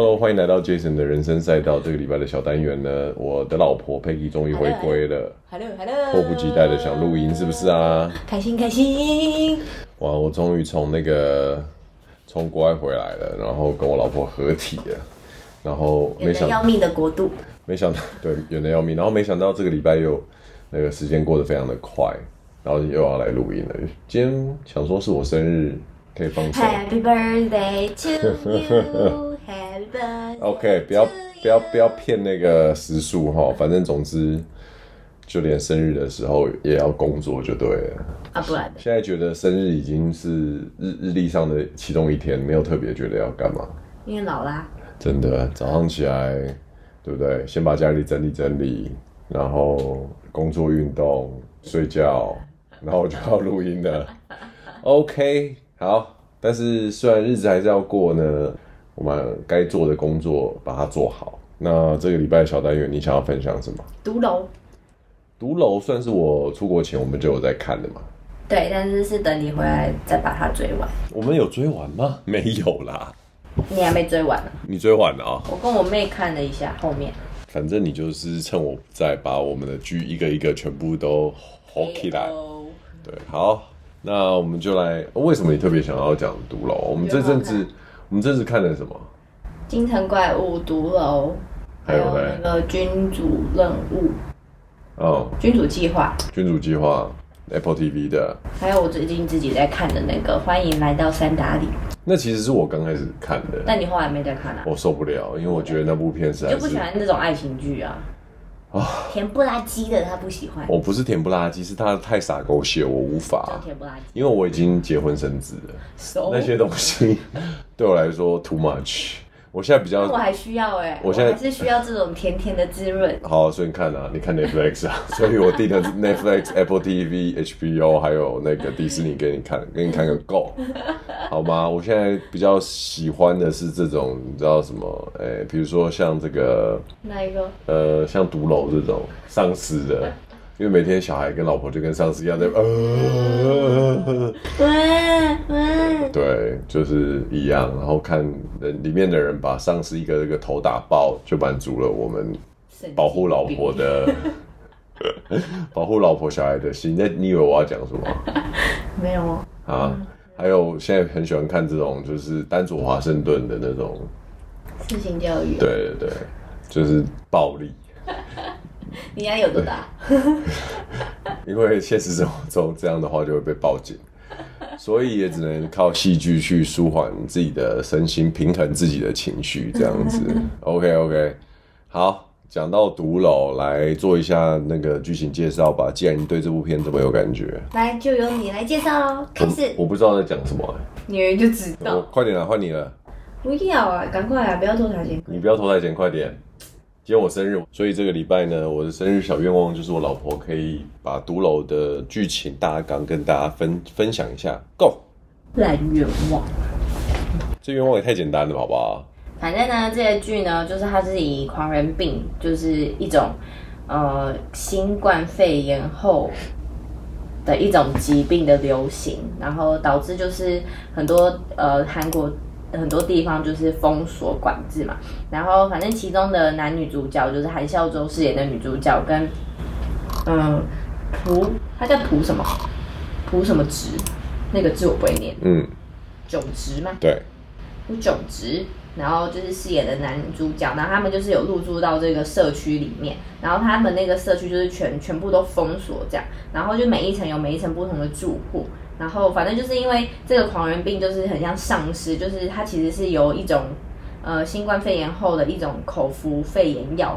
Hello，欢迎来到 Jason 的人生赛道。这个礼拜的小单元呢，我的老婆 Peggy 终于回归了。Hello，Hello，迫不及待的想录音，是不是啊？开心开心！哇，我终于从那个从国外回来了，然后跟我老婆合体了，然后没想到要命的国度，没想到对远的要命，然后没想到这个礼拜又那个时间过得非常的快，然后又要来录音了。今天想说是我生日，可以放松。Happy birthday to you。OK，不要不要不要骗那个时数哈，反正总之，就连生日的时候也要工作就对了啊，不然现在觉得生日已经是日日历上的其中一天，没有特别觉得要干嘛。因为老啦。真的，早上起来，对不对？先把家里整理整理，然后工作、运动、睡觉，然后就要录音了。OK，好，但是虽然日子还是要过呢。我们该做的工作把它做好。那这个礼拜的小单元，你想要分享什么？独楼。独楼算是我出国前我们就有在看的嘛？对，但是是等你回来再把它追完。我们有追完吗？没有啦。你还没追完呢？你追完了啊？我跟我妹看了一下后面。反正你就是趁我不在，把我们的剧一个一个全部都吼起来。对，好，那我们就来。为什么你特别想要讲独楼？我们这阵子。我们这次看了什么？京城怪物毒楼，还有那个君主任务哦，君主计划，君主计划，Apple TV 的。还有我最近自己在看的那个，欢迎来到三打里。那其实是我刚开始看的，那你后来没再看啊？我受不了，因为我觉得那部片是，就不喜欢那种爱情剧啊。啊，甜不拉几的他不喜欢。我不是甜不拉几，是他太傻狗血，我无法。甜不拉几，因为我已经结婚生子了，So? 那些东西 对我来说 too much。我现在比较，我还需要哎、欸，我现在我还是需要这种甜甜的滋润。好，所以你看啊，你看 Netflix 啊，所以我订的是 Netflix、Apple TV、HBO，还有那个迪士尼给你看，给你看个够，好吗？我现在比较喜欢的是这种，你知道什么？哎、欸，比如说像这个哪一个？呃，像独楼这种丧尸的。因为每天小孩跟老婆就跟丧尸一样在呃，对，就是一样。然后看人里面的人把丧尸一个一个头打爆，就满足了我们保护老婆的 保护老婆小孩的心。那你以为我要讲什么？没有啊。还有现在很喜欢看这种就是丹佐华盛顿的那种私刑教育。对对对，就是暴力。你家有多大？因为现实生活中这样的话就会被报警，所以也只能靠戏剧去舒缓自己的身心，平衡自己的情绪，这样子。OK OK，好，讲到独楼，来做一下那个剧情介绍吧。既然你对这部片这么有感觉，来就由你来介绍喽。开始我，我不知道在讲什么、欸，女人就知道。快点啊，换你了。不要啊，赶快啊，不要拖台前。你不要拖台前，快点。今天我生日，所以这个礼拜呢，我的生日小愿望就是我老婆可以把独楼的剧情大纲跟大家分分享一下。Go，烂愿望，这愿望也太简单了，好不好？反正呢，这个剧呢，就是它是以狂人病，就是一种呃新冠肺炎后的一种疾病的流行，然后导致就是很多呃韩国。很多地方就是封锁管制嘛，然后反正其中的男女主角就是韩孝周饰演的女主角跟嗯朴，他叫朴什么？朴什么植，那个字我不会念，嗯，炯植吗？对，朴炯植，然后就是饰演的男主角，然后他们就是有入住到这个社区里面，然后他们那个社区就是全全部都封锁这样，然后就每一层有每一层不同的住户。然后，反正就是因为这个狂人病，就是很像丧尸，就是它其实是由一种，呃，新冠肺炎后的一种口服肺炎药，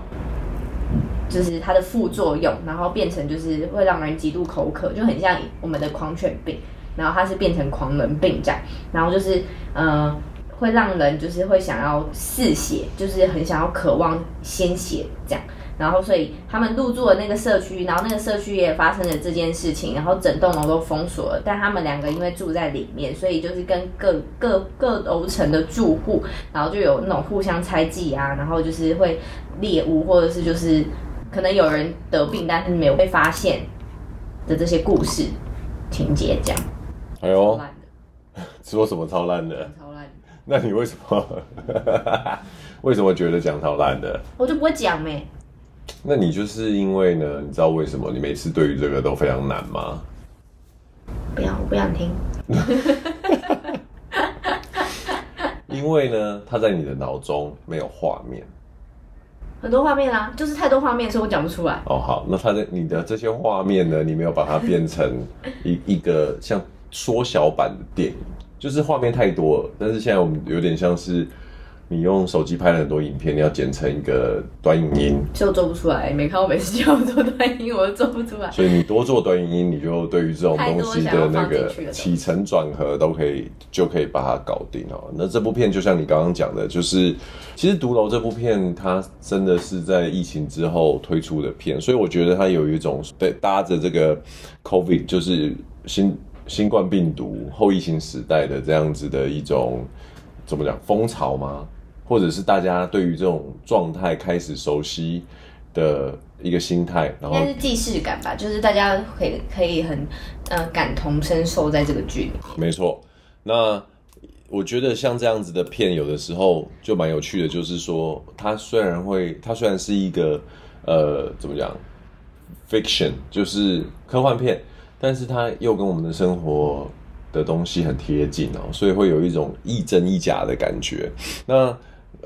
就是它的副作用，然后变成就是会让人极度口渴，就很像我们的狂犬病，然后它是变成狂人病这样，然后就是呃，会让人就是会想要嗜血，就是很想要渴望鲜血这样。然后，所以他们入住了那个社区，然后那个社区也发生了这件事情，然后整栋楼都封锁了。但他们两个因为住在里面，所以就是跟各各各楼层的住户，然后就有那种互相猜忌啊，然后就是会猎物，或者是就是可能有人得病，但是没有被发现的这些故事情节这样。哎呦，说什么超烂的？超烂。那你为什么？为什么觉得讲超烂的？我就不会讲咩。那你就是因为呢？你知道为什么你每次对于这个都非常难吗？不要，我不想听。因为呢，它在你的脑中没有画面。很多画面啊，就是太多画面，所以我讲不出来。哦，好，那它的你的这些画面呢，你没有把它变成一 一个像缩小版的电影，就是画面太多了。但是现在我们有点像是。你用手机拍了很多影片，你要剪成一个短影音，就做不出来。没看我每次叫我做短影音，我都做不出来。所以你多做短影音，你就对于这种东西的那个起承转合都可以，就可以把它搞定哦。那这部片就像你刚刚讲的，就是其实《毒楼》这部片，它真的是在疫情之后推出的片，所以我觉得它有一种对搭着这个 COVID，就是新新冠病毒后疫情时代的这样子的一种怎么讲风潮吗？或者是大家对于这种状态开始熟悉的一个心态，然后应该是既视感吧，就是大家可以可以很呃感同身受在这个剧里面。没错，那我觉得像这样子的片，有的时候就蛮有趣的，就是说它虽然会，它虽然是一个呃怎么讲 fiction，就是科幻片，但是它又跟我们的生活的东西很贴近哦，所以会有一种亦真亦假的感觉。那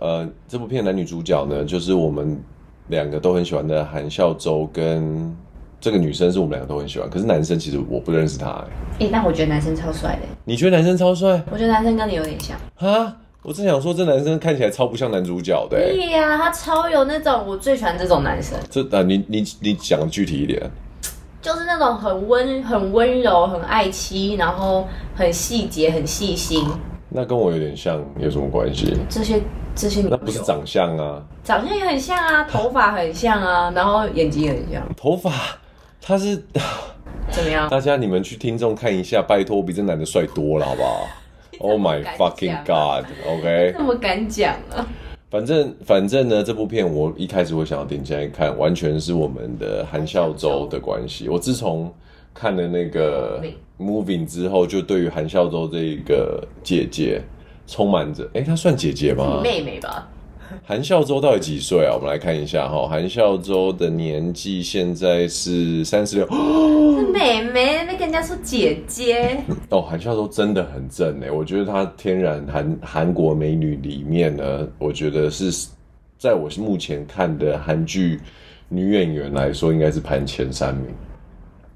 呃，这部片男女主角呢，就是我们两个都很喜欢的韩孝周，跟这个女生是我们两个都很喜欢。可是男生其实我不认识他哎。哎、欸，但我觉得男生超帅的。你觉得男生超帅？我觉得男生跟你有点像。哈，我正想说，这男生看起来超不像男主角的。对呀、啊，他超有那种，我最喜欢这种男生。这啊，你你你讲具体一点。就是那种很温、很温柔、很爱妻，然后很细节、很细心。那跟我有点像，有什么关系？这些。这些那不是长相啊，长相也很像啊，头发很像啊，然后眼睛也很像。头发，他是怎么样？大家你们去听众看一下，拜托，比这男的帅多了，好不好？Oh my fucking god！OK，那么敢讲啊？反正反正呢，这部片我一开始会想要点进来看，完全是我们的韩孝周的关系。我自从看了那个 Moving 之后，就对于韩孝周这一个姐姐。充满着，哎、欸，她算姐姐吗？妹妹吧。韩孝周到底几岁啊？我们来看一下哈，韩孝周的年纪现在是三十六。是妹妹，那跟人家说姐姐。哦，韩孝周真的很正哎，我觉得她天然韩韩国美女里面呢，我觉得是在我目前看的韩剧女演员来说，应该是排前三名。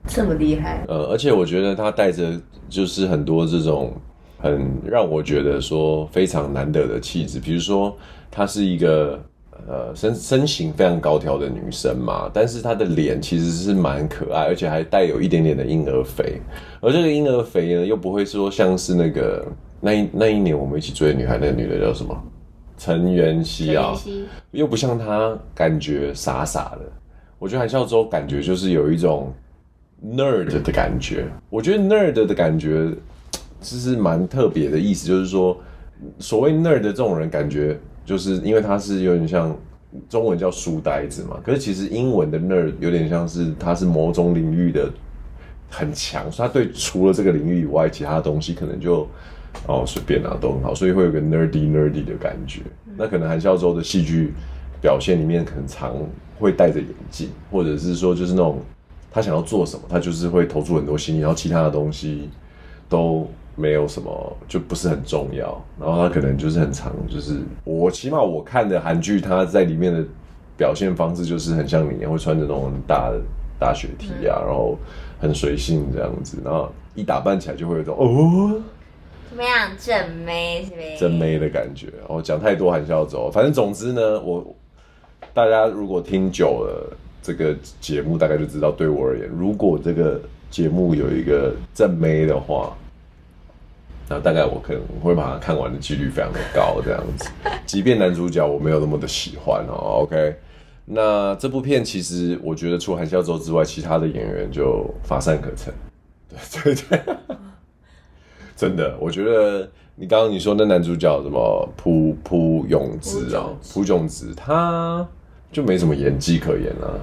这么厉害？呃，而且我觉得她带着就是很多这种。很让我觉得说非常难得的气质，比如说她是一个呃身身形非常高挑的女生嘛，但是她的脸其实是蛮可爱，而且还带有一点点的婴儿肥，而这个婴儿肥呢又不会说像是那个那一那一年我们一起追的女孩，那个女的叫什么？陈妍希啊，又不像她感觉傻傻的，我觉得韩孝周感觉就是有一种 nerd 的感觉，我觉得 nerd 的感觉。这是蛮特别的意思，就是说，所谓 nerd 的这种人，感觉就是因为他是有点像中文叫书呆子嘛，可是其实英文的 nerd 有点像是他是某种领域的很强，所以他对除了这个领域以外，其他的东西可能就哦随便啊都很好，所以会有个 nerdy nerdy 的感觉。那可能韩孝周的戏剧表现里面，很常会戴着眼镜，或者是说就是那种他想要做什么，他就是会投注很多心力，然后其他的东西都。没有什么，就不是很重要。然后他可能就是很长，就是我起码我看的韩剧，他在里面的表现方式就是很像你，会穿着那种很大的大雪 T 啊，然后很随性这样子，然后一打扮起来就会有一种哦，怎么样，正妹是不是？正妹的感觉。我讲太多还是要走，反正总之呢，我大家如果听久了这个节目，大概就知道，对我而言，如果这个节目有一个正妹的话。那大概我可能会把它看完的几率非常的高，这样子。即便男主角我没有那么的喜欢哦，OK。那这部片其实我觉得除了韩孝周之外，其他的演员就乏善可陈。对对对，真的，我觉得你刚刚你说那男主角什么朴朴永植啊，朴炯植，他就没什么演技可言了。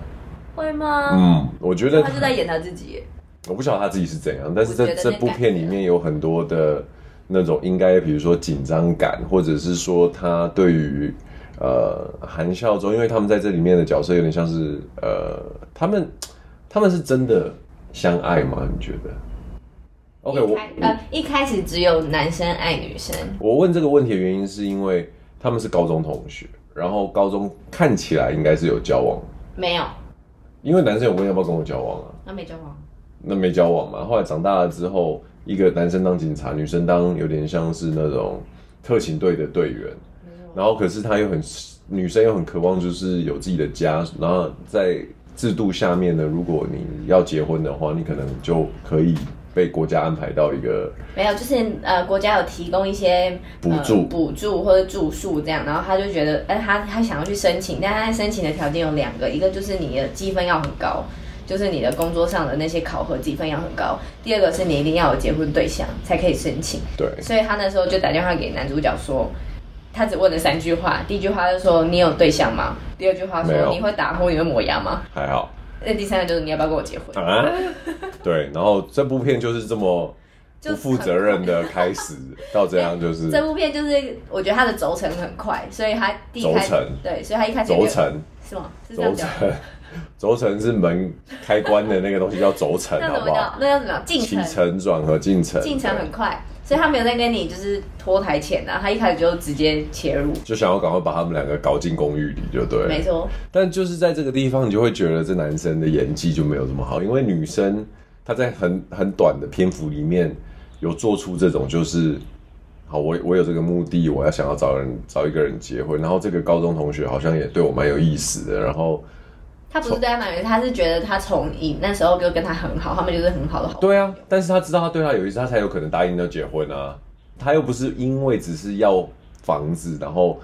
会吗？嗯，我觉得他就在演他自己。我不晓得他自己是怎样，但是在这部片里面有很多的。那种应该，比如说紧张感，或者是说他对于呃韩孝周，因为他们在这里面的角色有点像是呃他们他们是真的相爱吗？你觉得？OK，我呃一开始只有男生爱女生。我问这个问题的原因是因为他们是高中同学，然后高中看起来应该是有交往，没有，因为男生有问要不要跟我交往啊？那没交往，那没交往嘛？后来长大了之后，一个男生当警察，女生当有点像是那种特勤队的队员，然后可是他又很女生又很渴望就是有自己的家，然后在制度下面呢，如果你要结婚的话，你可能就可以被国家安排到一个没有，就是呃国家有提供一些补助、补助或者住宿这样，然后他就觉得哎、呃、他他想要去申请，但他申请的条件有两个，一个就是你的积分要很高。就是你的工作上的那些考核积分要很高，第二个是你一定要有结婚对象才可以申请。对，所以他那时候就打电话给男主角说，他只问了三句话，第一句话就说你有对象吗？第二句话说你会打呼，你会磨牙吗？还好。那第三个就是你要不要跟我结婚？啊？对，然后这部片就是这么不负责任的开始到这样，就是这部片就是我觉得它的轴承很快，所以它第一开始对，所以它一开始轴承是吗？是这样讲。轴承是门开关的那个东西，叫轴承，好不好？那叫什么？进程、起承转合、进程，进程很快，所以他没有在跟你就是拖台前啊，他一开始就直接切入，就想要赶快把他们两个搞进公寓里，就对。没错。但就是在这个地方，你就会觉得这男生的演技就没有这么好，因为女生她在很很短的篇幅里面有做出这种就是，好，我我有这个目的，我要想要找人找一个人结婚，然后这个高中同学好像也对我蛮有意思的，然后。他不是对他蛮有意思，他是觉得他从以那时候就跟他很好，他们就是很好的好。对啊，但是他知道他对他有意思，他才有可能答应要结婚啊。他又不是因为只是要房子，然后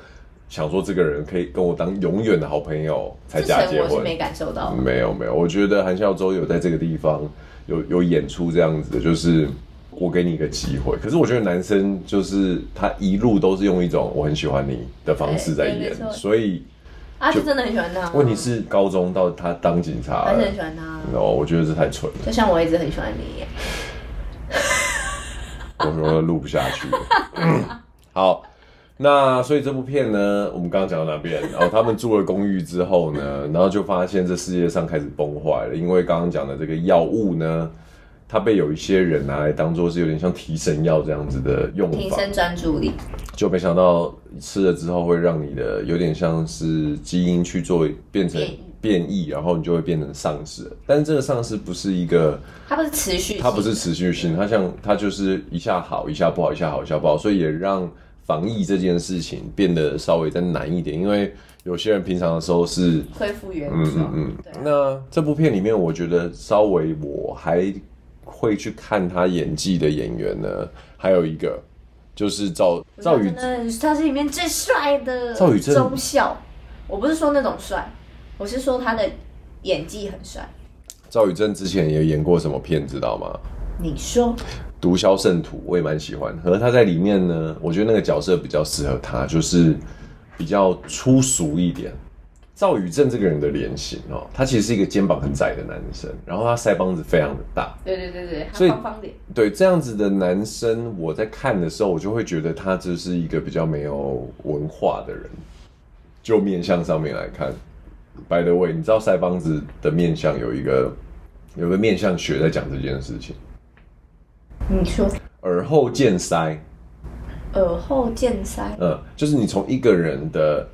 想说这个人可以跟我当永远的好朋友才假结婚。我是没感受到。没有没有，我觉得韩孝周有在这个地方有有演出这样子的，就是我给你一个机会。可是我觉得男生就是他一路都是用一种我很喜欢你的方式在演，所以。他是真的很喜欢他。问题是高中到他当警察，还是很喜欢他。哦，我觉得这太蠢了。就像我一直很喜欢你一样。我说录不下去了。好，那所以这部片呢，我们刚刚讲到哪边？然后他们住了公寓之后呢，然后就发现这世界上开始崩坏了，因为刚刚讲的这个药物呢。它被有一些人拿来当做是有点像提神药这样子的用法，提升专注力，就没想到吃了之后会让你的有点像是基因去做变成变异，然后你就会变成丧尸。但是这个丧尸不是一个，它不是持续，它不是持续性，它像它就是一下好一下不好，一下好一下不好，所以也让防疫这件事情变得稍微再难一点，因为有些人平常的时候是恢复原状。嗯嗯嗯。那这部片里面，我觉得稍微我还。会去看他演技的演员呢，还有一个就是赵赵宇，他是里面最帅的赵宇正忠孝。我不是说那种帅，我是说他的演技很帅。赵宇正之前也演过什么片，知道吗？你说《毒枭圣徒》，我也蛮喜欢。和他在里面呢，我觉得那个角色比较适合他，就是比较粗俗一点。赵宇正这个人的脸型哦，他其实是一个肩膀很窄的男生，然后他腮帮子非常的大，对对对对，他方方脸。对这样子的男生，我在看的时候，我就会觉得他就是一个比较没有文化的人。就面相上面来看，by the way，你知道腮帮子的面相有一个有个面相学在讲这件事情。你说，耳后见腮，耳后见腮，嗯，就是你从一个人的。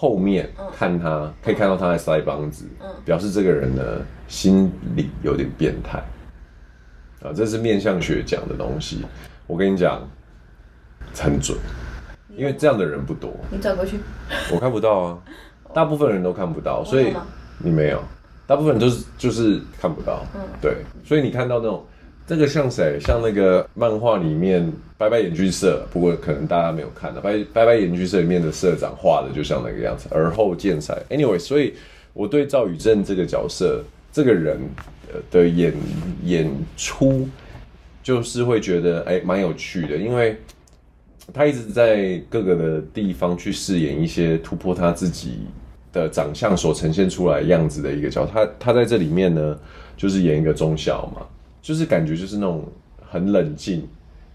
后面看他可以看到他的腮帮子，表示这个人呢心理有点变态。啊，这是面相学讲的东西。我跟你讲，很准，因为这样的人不多。你转过去，我看不到啊，大部分人都看不到，所以你没有，大部分人都是就是看不到。对，所以你看到那种。这个像谁？像那个漫画里面《拜拜演剧社》，不过可能大家没有看到《拜拜拜演剧社》里面的社长画的就像那个样子，而后见腮。Anyway，所以我对赵宇镇这个角色、这个人的演演出，就是会觉得哎，蛮有趣的，因为他一直在各个的地方去饰演一些突破他自己的长相所呈现出来样子的一个角色。他他在这里面呢，就是演一个中校嘛。就是感觉就是那种很冷静，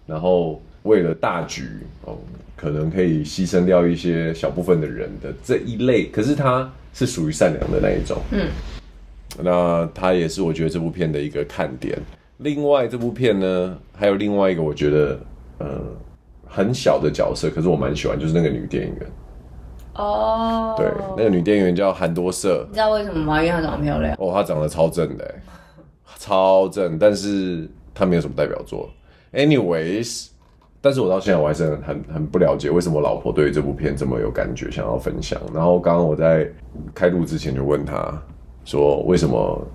然后为了大局哦，可能可以牺牲掉一些小部分的人的这一类，可是他是属于善良的那一种。嗯，那他也是我觉得这部片的一个看点。另外，这部片呢，还有另外一个我觉得呃很小的角色，可是我蛮喜欢，就是那个女电影员。哦，对，那个女电影员叫韩多瑟。你知道为什么吗？因为她长得漂亮。哦，她长得超正的，超正，但是他没有什么代表作。Anyways，但是我到现在我还是很很很不了解为什么我老婆对于这部片这么有感觉，想要分享。然后刚刚我在开录之前就问他说为什么，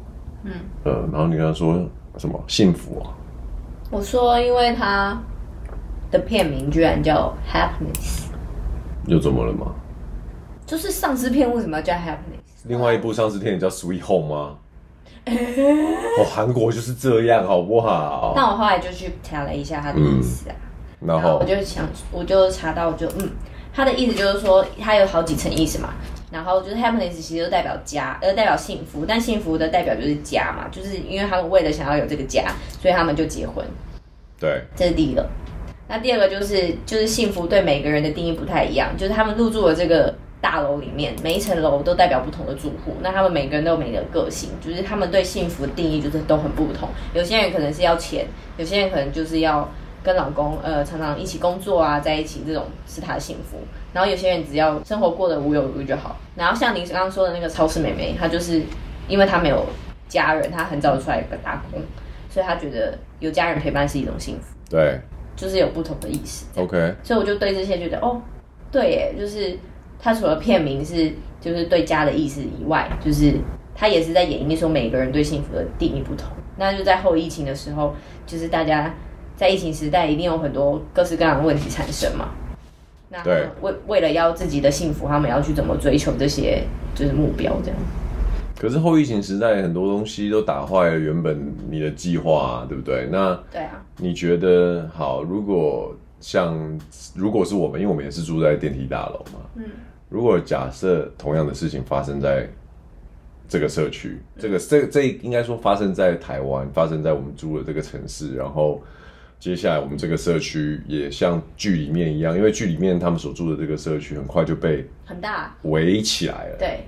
嗯呃，然后你跟他说什么幸福啊？我说因为他的片名居然叫 Happiness，又怎么了吗？就是丧尸片为什么要叫 Happiness？另外一部丧尸片也叫 Sweet Home 吗？哦，韩国就是这样，好不好？那我后来就去查了一下他的意思啊，嗯、然后，然后我就想，我就查到，我就嗯，他的意思就是说，他有好几层意思嘛。然后就是 Happiness 其实就代表家，呃，代表幸福，但幸福的代表就是家嘛，就是因为他们为了想要有这个家，所以他们就结婚。对，这是第一个。那第二个就是，就是幸福对每个人的定义不太一样，就是他们入住了这个。大楼里面每一层楼都代表不同的住户，那他们每个人都有每个个性，就是他们对幸福的定义就是都很不同。有些人可能是要钱，有些人可能就是要跟老公呃常常一起工作啊，在一起这种是他的幸福。然后有些人只要生活过得无忧无虑就好。然后像您刚刚说的那个超市妹妹，她就是因为她没有家人，她很早就出来打工，所以她觉得有家人陪伴是一种幸福。对，就是有不同的意思。OK，所以我就对这些觉得哦，对耶，就是。他除了片名是就是对家的意思以外，就是他也是在演绎说每个人对幸福的定义不同。那就在后疫情的时候，就是大家在疫情时代一定有很多各式各样的问题产生嘛。那为为了要自己的幸福，他们要去怎么追求这些就是目标这样。可是后疫情时代很多东西都打坏了原本你的计划啊，对不对？那对啊，你觉得好？如果像如果是我们，因为我们也是住在电梯大楼嘛，嗯。如果假设同样的事情发生在这个社区，这个这这应该说发生在台湾，发生在我们住的这个城市，然后接下来我们这个社区也像剧里面一样，因为剧里面他们所住的这个社区很快就被很大围起来了。对，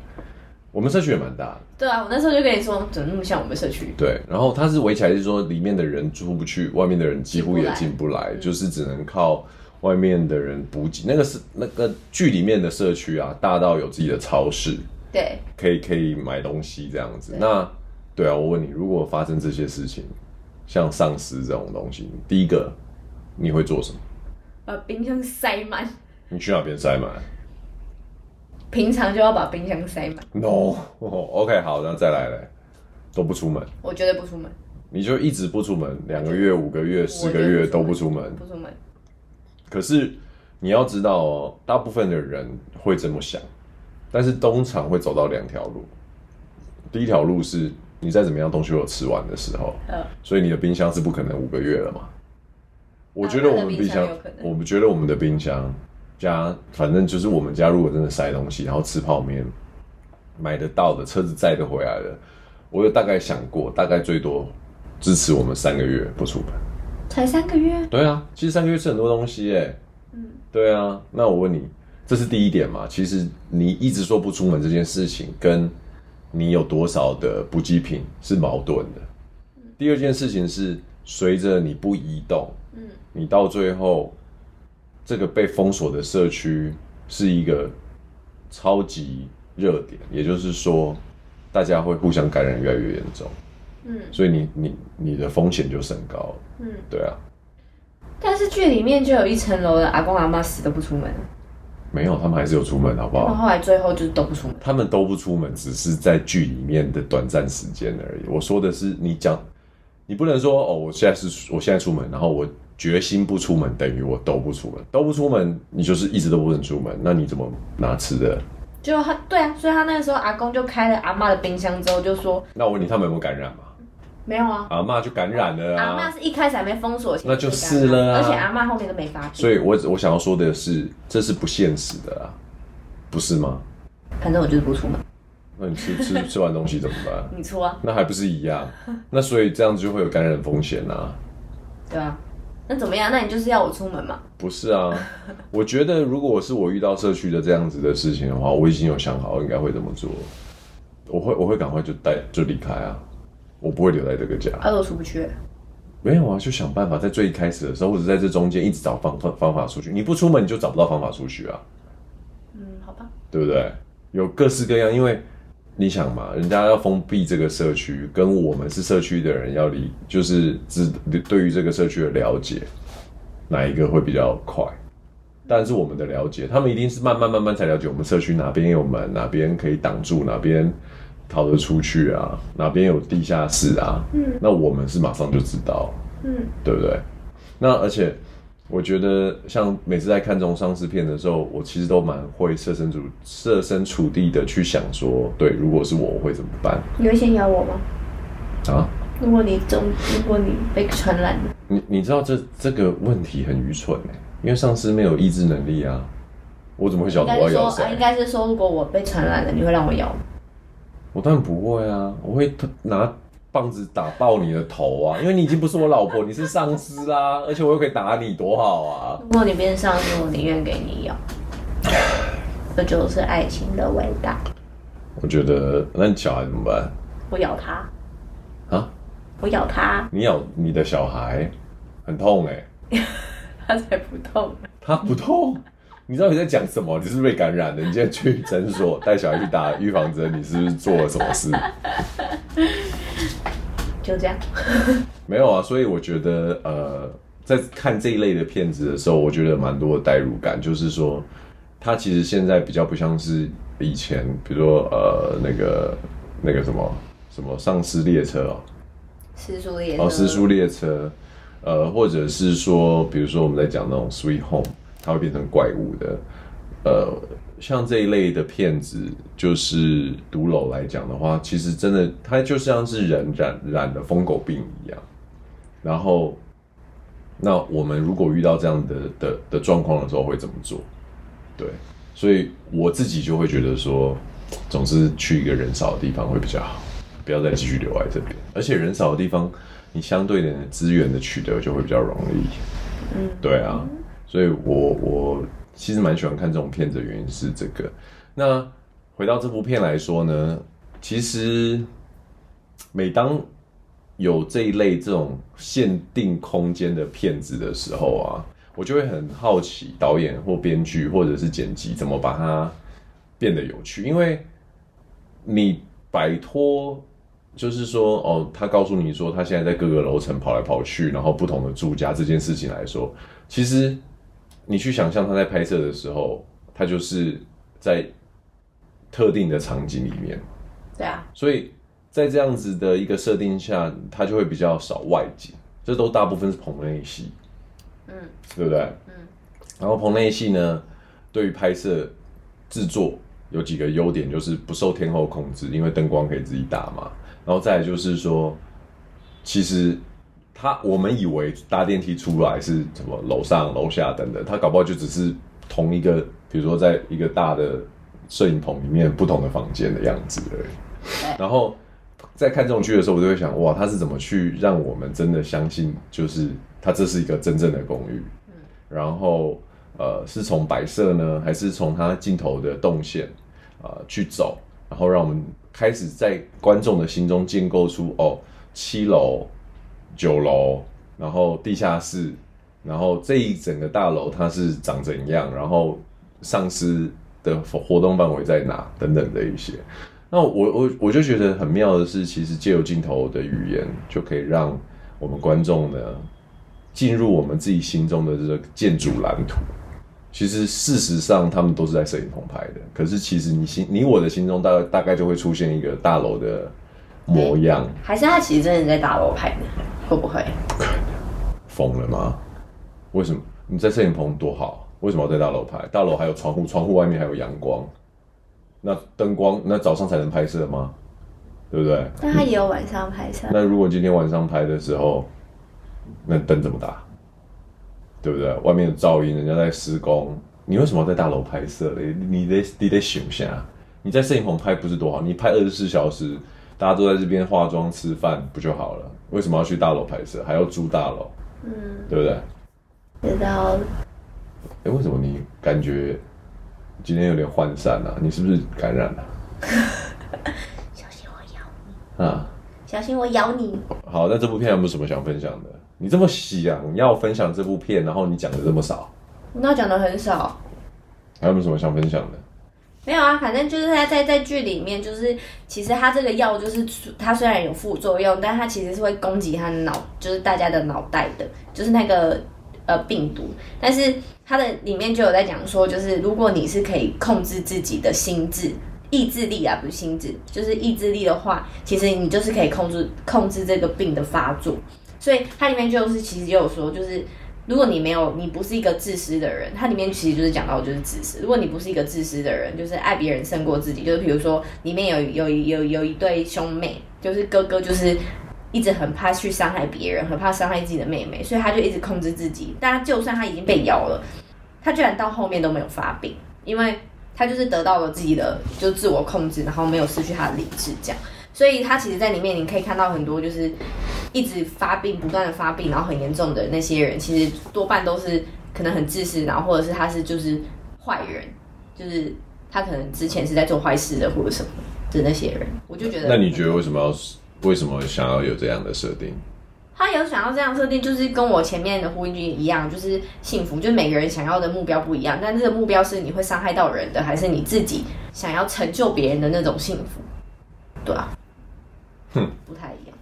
我们社区也蛮大的。对啊，我那时候就跟你说，怎么那么像我们社区？对，然后它是围起来，就是说里面的人出不去，外面的人几乎也进不来，就是只能靠。外面的人补给，那个是那个剧里面的社区啊，大到有自己的超市，对，可以可以买东西这样子。那对啊，我问你，如果发生这些事情，像丧尸这种东西，第一个你会做什么？把冰箱塞满。你去哪边塞满？平常就要把冰箱塞满。No，OK，好，那再来嘞，都不出门。我绝对不出门。你就一直不出门，两个月、五个月、十个月都不出门。不出门。可是你要知道哦，大部分的人会这么想，但是通常会走到两条路。第一条路是你再怎么样东西都有吃完的时候，所以你的冰箱是不可能五个月了嘛。我觉得我们冰箱，我们觉得我们的冰箱家，反正就是我们家如果真的塞东西，然后吃泡面，买得到的车子载得回来的，我有大概想过，大概最多支持我们三个月不出门。才三个月？对啊，其实三个月吃很多东西哎。嗯，对啊。那我问你，这是第一点嘛？其实你一直说不出门这件事情，跟你有多少的补给品是矛盾的。第二件事情是，随着你不移动，嗯，你到最后这个被封锁的社区是一个超级热点，也就是说，大家会互相感染越来越严重。嗯，所以你你你的风险就升高了。嗯，对啊。但是剧里面就有一层楼的阿公阿妈死都不出门。没有，他们还是有出门，好不好？他们后来最后就是都不出门。他们都不出门，只是在剧里面的短暂时间而已。我说的是，你讲，你不能说哦，我现在是我现在出门，然后我决心不出门，等于我都不出门，都不出门，你就是一直都不能出门，那你怎么拿吃的？就他对啊，所以他那个时候阿公就开了阿妈的冰箱之后就说，那我问你，他们有没有感染吗？没有啊，阿嬷就感染了啊。阿嬷是一开始还没封锁前，那就是了啊。而且阿嬷后面都没发病。所以我我想要说的是，这是不现实的啊，不是吗？反正我就是不出门。那你吃吃吃完东西怎么办？你出啊。那还不是一样？那所以这样子就会有感染风险啊。对啊，那怎么样？那你就是要我出门嘛？不是啊，我觉得如果是我遇到社区的这样子的事情的话，我已经有想好应该会怎么做。我会我会赶快就带就离开啊，我不会留在这个家。他都出不去。没有啊，就想办法在最一开始的时候，或者在这中间一直找方方方法出去。你不出门，你就找不到方法出去啊。嗯，好吧。对不对？有各式各样，因为你想嘛，人家要封闭这个社区，跟我们是社区的人要离，就是只对于这个社区的了解，哪一个会比较快？但是我们的了解，他们一定是慢慢慢慢才了解我们社区哪边有门，哪边可以挡住，哪边。逃得出去啊？哪边有地下室啊？嗯，那我们是马上就知道，嗯，对不对？那而且我觉得，像每次在看这种丧尸片的时候，我其实都蛮会设身处设身处地的去想说，对，如果是我，我会怎么办？你会先咬我吗？啊？如果你中，如果你被传染了，你你知道这这个问题很愚蠢哎，因为丧尸没有意志能力啊，我怎么会晓得我要咬谁？应该是说，如果我被传染了，你会让我咬吗？我当然不会啊！我会拿棒子打爆你的头啊！因为你已经不是我老婆，你是上司啦！而且我又可以打你，多好啊！如果你变上司，我宁愿给你咬。这就是爱情的伟大。我觉得，那你小孩怎么办？我咬他。啊？我咬他。你咬你的小孩，很痛哎、欸。他才不痛。他不痛。你知道你在讲什么？你是不是被感染的？你今天去诊所带小孩去打预防针，你是不是做了什么事？就这样。没有啊，所以我觉得，呃，在看这一类的片子的时候，我觉得蛮多的代入感，就是说，它其实现在比较不像是以前，比如说，呃，那个那个什么什么丧尸列车哦，尸速列车，哦，尸速列车，呃，或者是说，比如说我们在讲那种 Sweet Home。它会变成怪物的，呃，像这一类的骗子，就是毒楼来讲的话，其实真的它就像是人染染了疯狗病一样。然后，那我们如果遇到这样的的的状况的时候，会怎么做？对，所以我自己就会觉得说，总是去一个人少的地方会比较好，不要再继续留在这边。而且人少的地方，你相对的资源的取得就会比较容易。嗯，对啊。所以我，我其实蛮喜欢看这种片子的原因是这个。那回到这部片来说呢，其实每当有这一类这种限定空间的片子的时候啊，我就会很好奇导演或编剧或者是剪辑怎么把它变得有趣。因为你摆脱，就是说，哦，他告诉你说他现在在各个楼层跑来跑去，然后不同的住家这件事情来说，其实。你去想象他在拍摄的时候，他就是在特定的场景里面。对啊。所以在这样子的一个设定下，他就会比较少外景，这都大部分是棚内戏。嗯。对不对？嗯。然后棚内戏呢，对于拍摄制作有几个优点，就是不受天候控制，因为灯光可以自己打嘛。然后再来就是说，其实。他我们以为搭电梯出来是什么楼上楼下等等，他搞不好就只是同一个，比如说在一个大的摄影棚里面不同的房间的样子而已。然后在看这种剧的时候，我就会想，哇，他是怎么去让我们真的相信，就是他这是一个真正的公寓？然后呃，是从摆设呢，还是从他镜头的动线啊、呃、去走，然后让我们开始在观众的心中建构出哦，七楼。九楼，然后地下室，然后这一整个大楼它是长怎样？然后丧尸的活动范围在哪？等等的一些。那我我我就觉得很妙的是，其实借由镜头的语言，就可以让我们观众呢进入我们自己心中的这个建筑蓝图。其实事实上，他们都是在摄影棚拍的。可是其实你心你我的心中大概大概就会出现一个大楼的模样。还是他其实真的在大楼拍的？会不会？疯了吗？为什么？你在摄影棚多好，为什么要在大楼拍？大楼还有窗户，窗户外面还有阳光，那灯光，那早上才能拍摄吗？对不对？但他也有晚上拍摄。那如果今天晚上拍的时候，那灯怎么打？对不对？外面的噪音，人家在施工，你为什么要在大楼拍摄嘞？你得你得想一下，你在摄影棚拍不是多好？你拍二十四小时。大家都在这边化妆吃饭不就好了？为什么要去大楼拍摄，还要住大楼？嗯，对不对？知道。哎，为什么你感觉今天有点涣散啊？你是不是感染了？小心我咬你！啊！小心我咬你！好，那这部片有没有什么想分享的？你这么想要分享这部片，然后你讲的这么少，那讲的很少。还有没有什么想分享的？没有啊，反正就是他在在剧里面，就是其实他这个药就是他虽然有副作用，但他其实是会攻击他的脑，就是大家的脑袋的，就是那个呃病毒。但是他的里面就有在讲说，就是如果你是可以控制自己的心智、意志力啊，不是心智，就是意志力的话，其实你就是可以控制控制这个病的发作。所以它里面就是其实就有说，就是。如果你没有，你不是一个自私的人，它里面其实就是讲到就是自私。如果你不是一个自私的人，就是爱别人胜过自己，就是比如说里面有有有有一对兄妹，就是哥哥就是一直很怕去伤害别人，很怕伤害自己的妹妹，所以他就一直控制自己。但就算他已经被咬了，他居然到后面都没有发病，因为他就是得到了自己的就自我控制，然后没有失去他的理智，这样。所以他其实，在里面你可以看到很多，就是一直发病、不断的发病，然后很严重的那些人，其实多半都是可能很自私，然后或者是他是就是坏人，就是他可能之前是在做坏事的，或者什么的那些人。我就觉得，那你觉得为什么要为什么想要有这样的设定？他有想要这样设定，就是跟我前面的呼应剧一样，就是幸福，就是每个人想要的目标不一样，但这个目标是你会伤害到人的，还是你自己想要成就别人的那种幸福？对啊。哼，不太一样。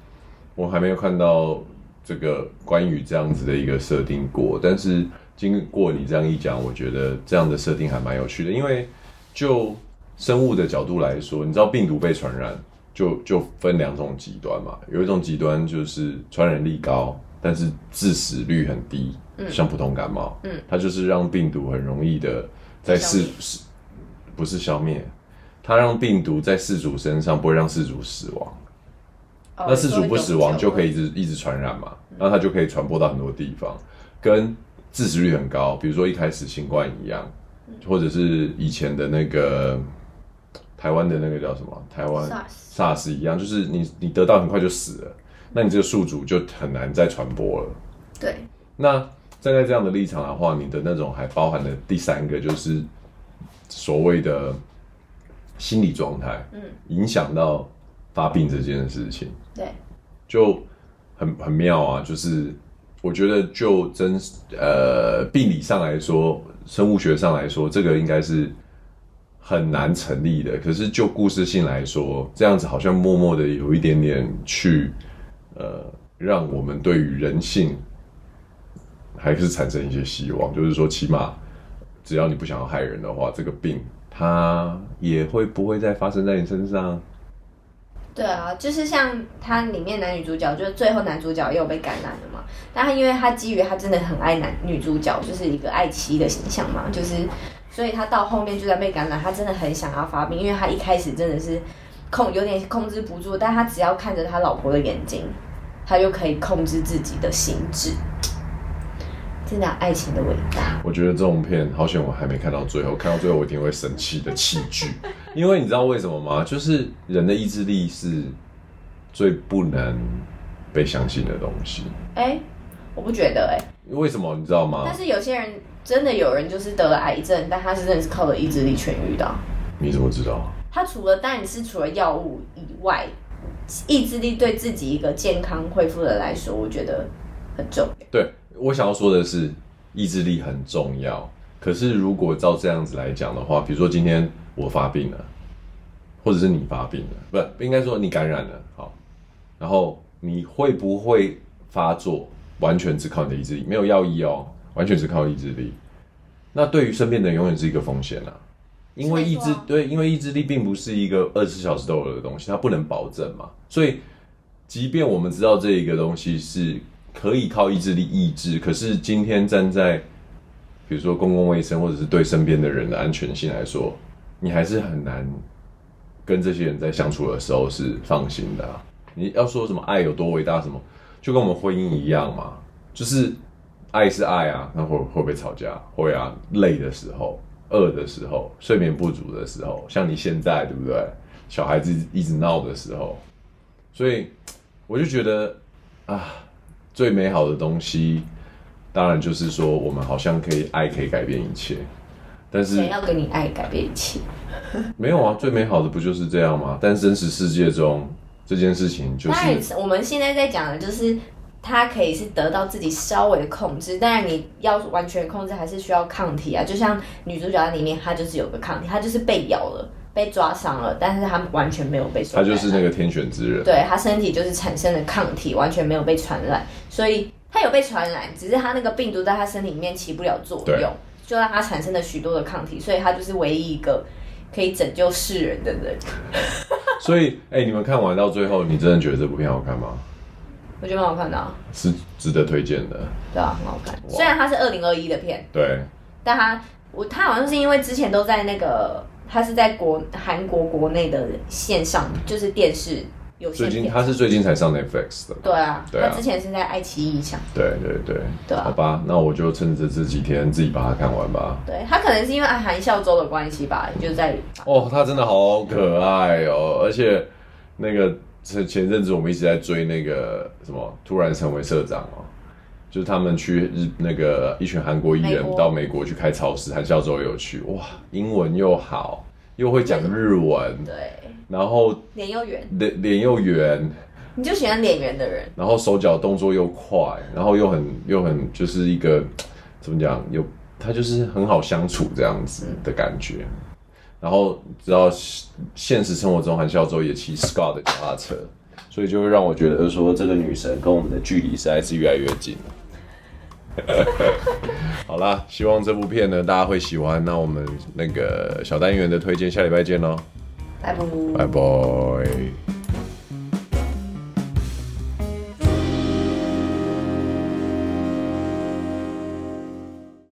我还没有看到这个关于这样子的一个设定过，但是经过你这样一讲，我觉得这样的设定还蛮有趣的。因为就生物的角度来说，你知道病毒被传染就就分两种极端嘛，有一种极端就是传染力高，但是致死率很低，嗯，像普通感冒，嗯，它就是让病毒很容易的在饲饲，不是消灭，它让病毒在世主身上不会让世主死亡。那四主不死亡就可以一直一直传染嘛，然后它就可以传播到很多地方，跟致死率很高，比如说一开始新冠一样，或者是以前的那个台湾的那个叫什么台湾 SARS 一样，就是你你得到很快就死了，那你这个宿主就很难再传播了。对。那站在这样的立场的话，你的那种还包含了第三个，就是所谓的心理状态，嗯，影响到。发病这件事情，对，就很很妙啊！就是我觉得，就真呃病理上来说，生物学上来说，这个应该是很难成立的。可是就故事性来说，这样子好像默默的有一点点去呃，让我们对于人性还是产生一些希望。就是说，起码只要你不想要害人的话，这个病它也会不会再发生在你身上。对啊，就是像他里面男女主角，就是最后男主角也有被感染了嘛。但他因为他基于他真的很爱男女主角，就是一个爱妻的形象嘛，就是所以他到后面就在被感染，他真的很想要发病，因为他一开始真的是控有点控制不住，但他只要看着他老婆的眼睛，他就可以控制自己的心智。真的爱情的伟大，我觉得这种片好险，我还没看到最后。看到最后，我一定会生气的弃剧，因为你知道为什么吗？就是人的意志力是最不能被相信的东西。哎、欸，我不觉得哎、欸。为什么你知道吗？但是有些人真的有人就是得了癌症，但他是真的是靠着意志力痊愈的。你怎么知道？他除了当然是除了药物以外，意志力对自己一个健康恢复的来说，我觉得很重要。对。我想要说的是，意志力很重要。可是，如果照这样子来讲的话，比如说今天我发病了，或者是你发病了，不，应该说你感染了，好，然后你会不会发作，完全只靠你的意志力，没有药医哦，完全只靠意志力。那对于身边的人，永远是一个风险啊，因为意志对，因为意志力并不是一个二十四小时都有的东西，它不能保证嘛。所以，即便我们知道这一个东西是。可以靠意志力抑制，可是今天站在，比如说公共卫生或者是对身边的人的安全性来说，你还是很难跟这些人在相处的时候是放心的。你要说什么爱有多伟大，什么就跟我们婚姻一样嘛，就是爱是爱啊，那会会不会吵架？会啊，累的时候、饿的时候、睡眠不足的时候，像你现在对不对？小孩子一直闹的时候，所以我就觉得啊。最美好的东西，当然就是说我们好像可以爱可以改变一切，但是谁要跟你爱改变一切？没有啊，最美好的不就是这样吗？但真实世界中这件事情就是，我们现在在讲的就是。它可以是得到自己稍微的控制，当然你要完全控制还是需要抗体啊。就像女主角在里面，她就是有个抗体，她就是被咬了、被抓伤了，但是她完全没有被。她就是那个天选之人。对，她身体就是产生了抗体，完全没有被传染，所以她有被传染，只是他那个病毒在他身体里面起不了作用，就让他产生了许多的抗体，所以他就是唯一一个可以拯救世人的人。所以，哎、欸，你们看完到最后，你真的觉得这部片好看吗？我觉得蛮好看的，啊，是值得推荐的。对啊，很好看。虽然它是二零二一的片，对，但它我它好像是因为之前都在那个，它是在国韩国国内的线上，就是电视有。最近他是最近才上 Netflix 的。对啊，对啊，它之前是在爱奇艺上。对对对，对啊。好吧，那我就趁着这几天自己把它看完吧。对，他可能是因为韩孝周的关系吧，就在哦，他真的好可爱哦，而且那个。前前阵子我们一直在追那个什么，突然成为社长哦，就是他们去日那个一群韩国艺人到美国去开超市，韩孝周有去，哇，英文又好，又会讲日文，对，然后脸又圆，脸脸又圆，你就喜欢脸圆的人，然后手脚动作又快，然后又很又很就是一个怎么讲，又他就是很好相处这样子的感觉。然后，直到现实生活中，韩孝周也骑 Scott 的脚踏车，所以就会让我觉得说，这个女神跟我们的距离实在是越来越近了。好啦，希望这部片呢大家会喜欢。那我们那个小单元的推荐，下礼拜见喽，拜拜，拜拜。